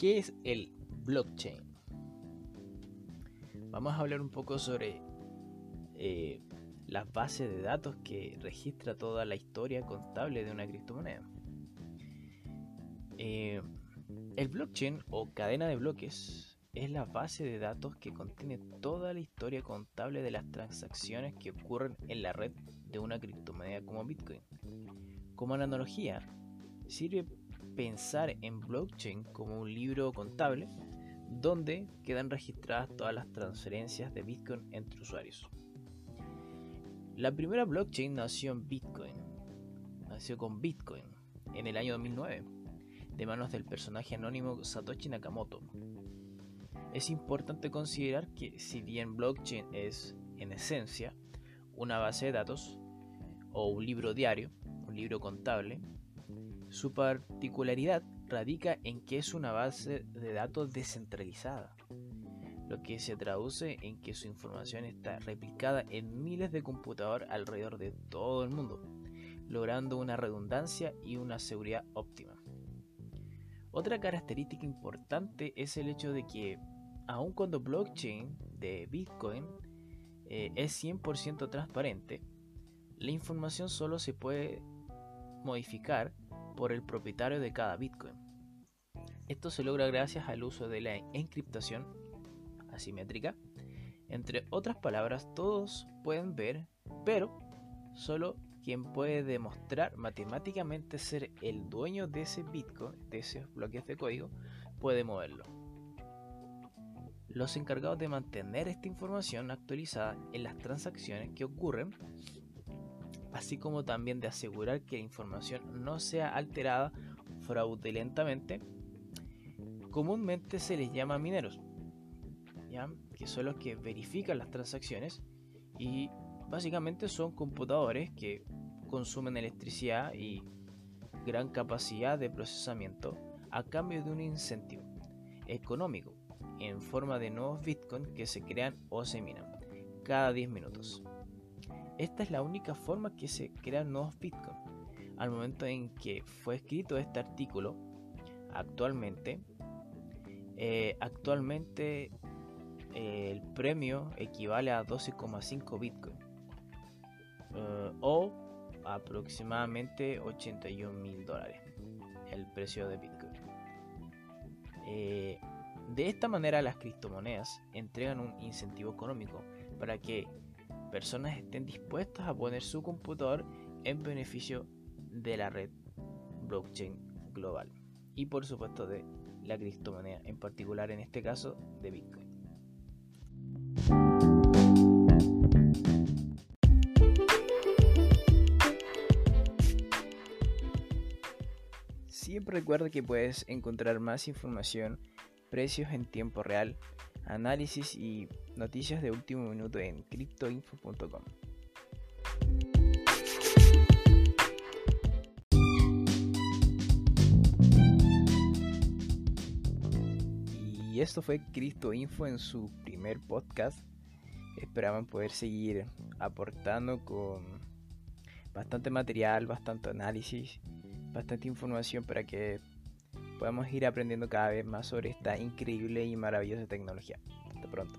¿Qué es el blockchain? Vamos a hablar un poco sobre eh, las bases de datos que registra toda la historia contable de una criptomoneda. Eh, el blockchain o cadena de bloques es la base de datos que contiene toda la historia contable de las transacciones que ocurren en la red de una criptomoneda como Bitcoin. Como analogía, sirve pensar en blockchain como un libro contable donde quedan registradas todas las transferencias de Bitcoin entre usuarios. La primera blockchain nació en Bitcoin, nació con Bitcoin en el año 2009, de manos del personaje anónimo Satoshi Nakamoto. Es importante considerar que si bien blockchain es, en esencia, una base de datos o un libro diario, un libro contable, su particularidad radica en que es una base de datos descentralizada, lo que se traduce en que su información está replicada en miles de computadores alrededor de todo el mundo, logrando una redundancia y una seguridad óptima. Otra característica importante es el hecho de que, aun cuando blockchain de Bitcoin eh, es 100% transparente, la información solo se puede modificar por el propietario de cada Bitcoin. Esto se logra gracias al uso de la encriptación asimétrica. Entre otras palabras, todos pueden ver, pero solo quien puede demostrar matemáticamente ser el dueño de ese Bitcoin, de esos bloques de código, puede moverlo. Los encargados de mantener esta información actualizada en las transacciones que ocurren así como también de asegurar que la información no sea alterada fraudulentamente, comúnmente se les llama mineros, que son los que verifican las transacciones y básicamente son computadores que consumen electricidad y gran capacidad de procesamiento a cambio de un incentivo económico en forma de nuevos bitcoins que se crean o se minan cada 10 minutos. Esta es la única forma que se crean nuevos Bitcoin. Al momento en que fue escrito este artículo, actualmente, eh, actualmente eh, el premio equivale a 12,5 Bitcoin eh, o aproximadamente 81 mil dólares el precio de Bitcoin. de esta manera las criptomonedas entregan un incentivo económico para que personas estén dispuestas a poner su computador en beneficio de la red blockchain global y por supuesto de la criptomoneda, en particular en este caso de Bitcoin. Siempre recuerda que puedes encontrar más información, precios en tiempo real, análisis y noticias de último minuto en cryptoinfo.com. Y esto fue Info en su primer podcast. Esperaban poder seguir aportando con bastante material, bastante análisis, bastante información para que podamos ir aprendiendo cada vez más sobre esta increíble y maravillosa tecnología. Hasta pronto.